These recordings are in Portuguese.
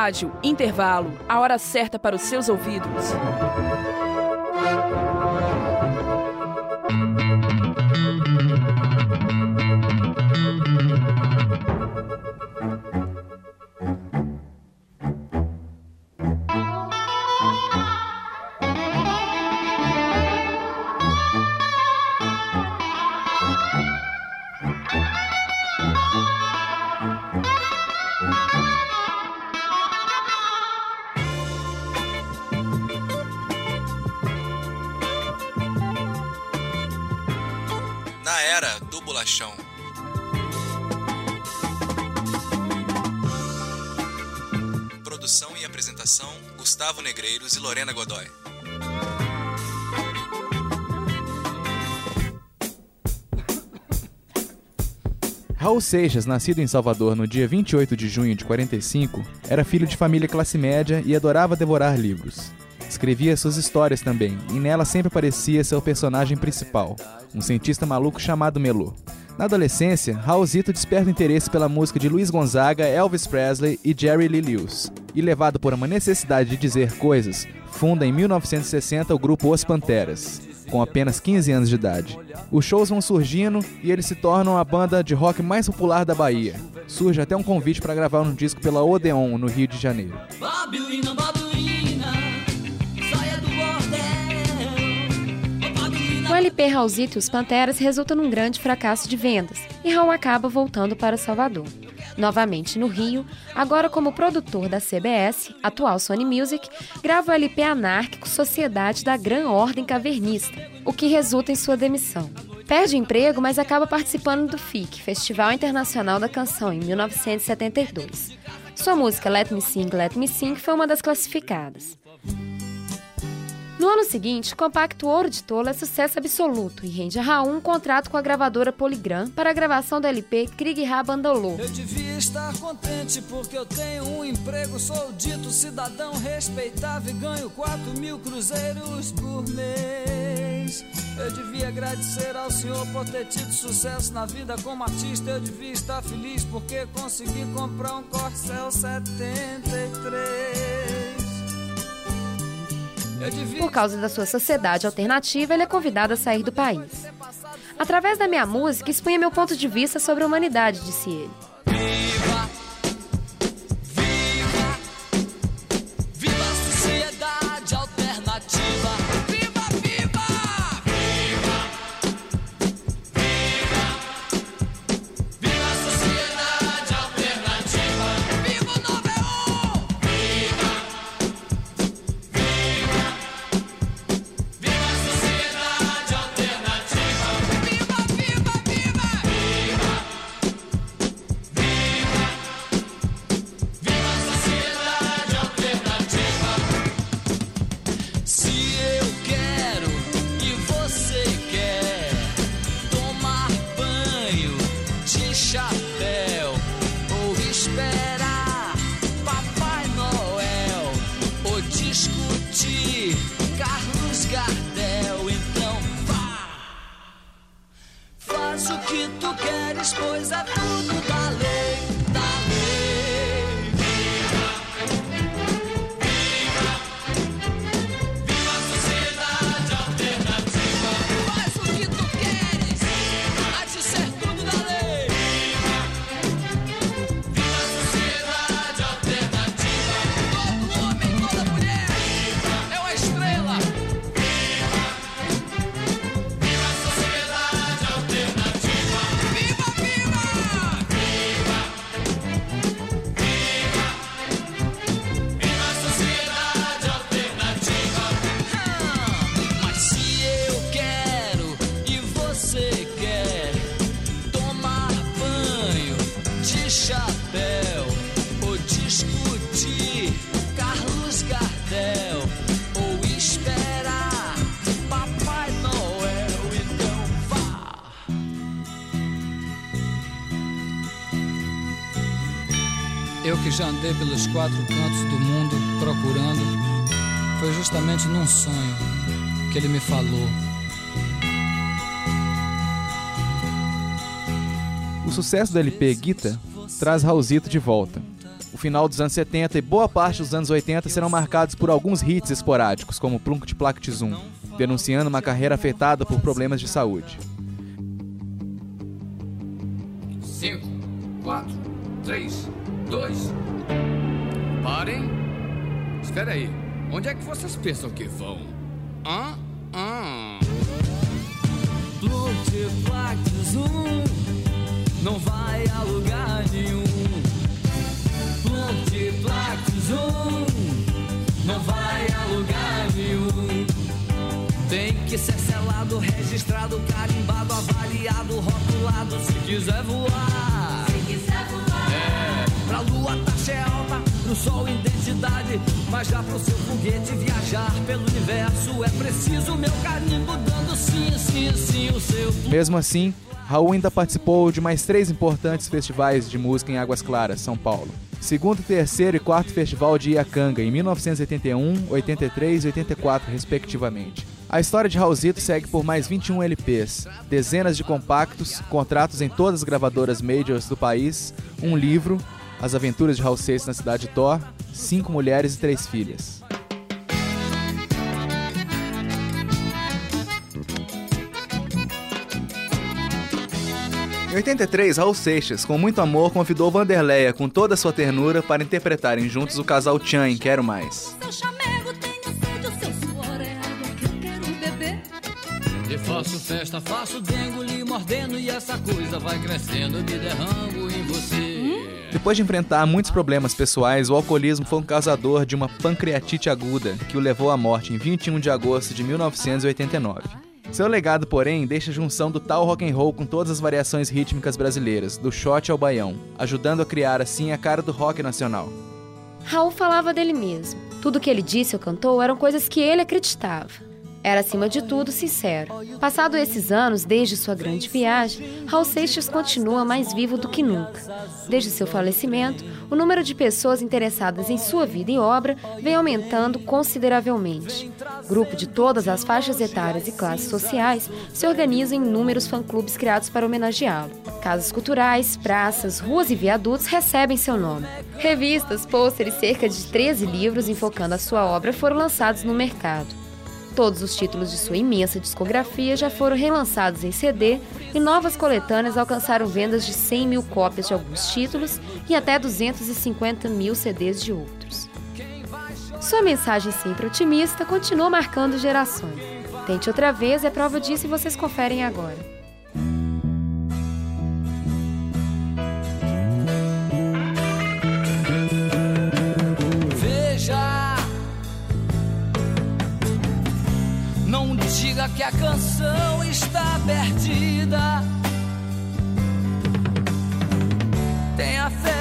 Rádio Intervalo, a hora certa para os seus ouvidos. Apresentação: Gustavo Negreiros e Lorena Godoy. Raul Seixas, nascido em Salvador no dia 28 de junho de 45, era filho de família classe média e adorava devorar livros. Escrevia suas histórias também, e nela sempre aparecia seu personagem principal, um cientista maluco chamado Melô. Na adolescência, Raulzito desperta interesse pela música de Luiz Gonzaga, Elvis Presley e Jerry Lee Lewis, e levado por uma necessidade de dizer coisas, funda em 1960 o grupo Os Panteras, com apenas 15 anos de idade. Os shows vão surgindo e eles se tornam a banda de rock mais popular da Bahia. Surge até um convite para gravar um disco pela Odeon, no Rio de Janeiro. LP Raulzito e os Panteras resulta num grande fracasso de vendas e Raul acaba voltando para Salvador. Novamente no Rio, agora como produtor da CBS, atual Sony Music, grava o LP anárquico Sociedade da Gran Ordem Cavernista, o que resulta em sua demissão. Perde emprego, mas acaba participando do FIC, Festival Internacional da Canção, em 1972. Sua música Let Me Sing, Let Me Sing foi uma das classificadas. No ano seguinte, compacto Ouro de Tolo é sucesso absoluto e rende a Raul um contrato com a gravadora Polygram para a gravação do LP Krieg Rabandolô. Eu devia estar contente porque eu tenho um emprego, sou dito cidadão respeitável e ganho 4 mil cruzeiros por mês. Eu devia agradecer ao senhor por ter tido sucesso na vida como artista. Eu devia estar feliz porque consegui comprar um Corcel 73. Por causa da sua sociedade alternativa, ele é convidado a sair do país. Através da minha música, expunha meu ponto de vista sobre a humanidade, disse ele. Que já andei pelos quatro cantos do mundo procurando, foi justamente num sonho que ele me falou. O sucesso do LP Guita traz Raulzito de volta. O final dos anos 70 e boa parte dos anos 80 serão marcados por alguns hits esporádicos, como Plunk de Plact Zoom, denunciando uma carreira afetada por problemas de saúde. Parem! Espera aí, onde é que vocês pensam que vão? Hã? Hã? Plact Zoom não vai a lugar nenhum. Plact Zoom não vai a lugar nenhum. Tem que ser selado, registrado, carimbado, avaliado, rotulado se quiser voar. Se quiser voar. É, pra lua taxa é alta, sol identidade. Mas já pro seu foguete viajar pelo universo é preciso meu carimbo dando sim, sim, sim, o seu. Mesmo assim, Raul ainda participou de mais três importantes festivais de música em Águas Claras, São Paulo. Segundo, terceiro e quarto festival de Iacanga, em 1981, 83 e 84, respectivamente. A história de Raulzito segue por mais 21 LPs, dezenas de compactos, contratos em todas as gravadoras majors do país, um livro, As Aventuras de Raul Seixas na Cidade de Thor, cinco mulheres e três filhas. Em 83, Raul Seixas, com muito amor, convidou Vanderleia com toda a sua ternura para interpretarem juntos o casal Tchan em Quero Mais. Seu chamego tem sede, o seu suor é água que eu quero beber. E faço festa, faço dengo, lhe mordendo e essa coisa vai crescendo, me derrango em você. Depois de enfrentar muitos problemas pessoais, o alcoolismo foi um causador de uma pancreatite aguda que o levou à morte em 21 de agosto de 1989. Seu legado, porém, deixa a junção do tal rock and roll com todas as variações rítmicas brasileiras, do shot ao baião, ajudando a criar assim a cara do rock nacional. Raul falava dele mesmo. Tudo que ele disse ou cantou eram coisas que ele acreditava. Era, acima de tudo, sincero. Passado esses anos, desde sua grande viagem, Raul Seixas continua mais vivo do que nunca. Desde seu falecimento, o número de pessoas interessadas em sua vida e obra vem aumentando consideravelmente. Grupo de todas as faixas etárias e classes sociais se organizam em inúmeros fã-clubes criados para homenageá-lo. Casas culturais, praças, ruas e viadutos recebem seu nome. Revistas, pôsteres, cerca de 13 livros enfocando a sua obra foram lançados no mercado. Todos os títulos de sua imensa discografia já foram relançados em CD e novas coletâneas alcançaram vendas de 100 mil cópias de alguns títulos e até 250 mil CDs de outros. Sua mensagem sempre otimista continua marcando gerações. Tente outra vez e a prova disso vocês conferem agora. Que a canção está perdida. Tenha fé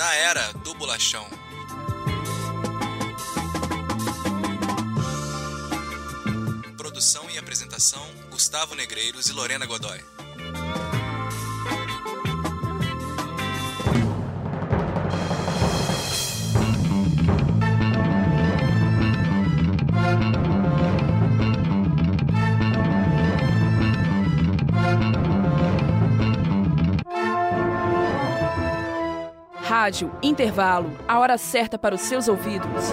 Na era do bolachão. Produção e apresentação: Gustavo Negreiros e Lorena Godoy. Intervalo, a hora certa para os seus ouvidos.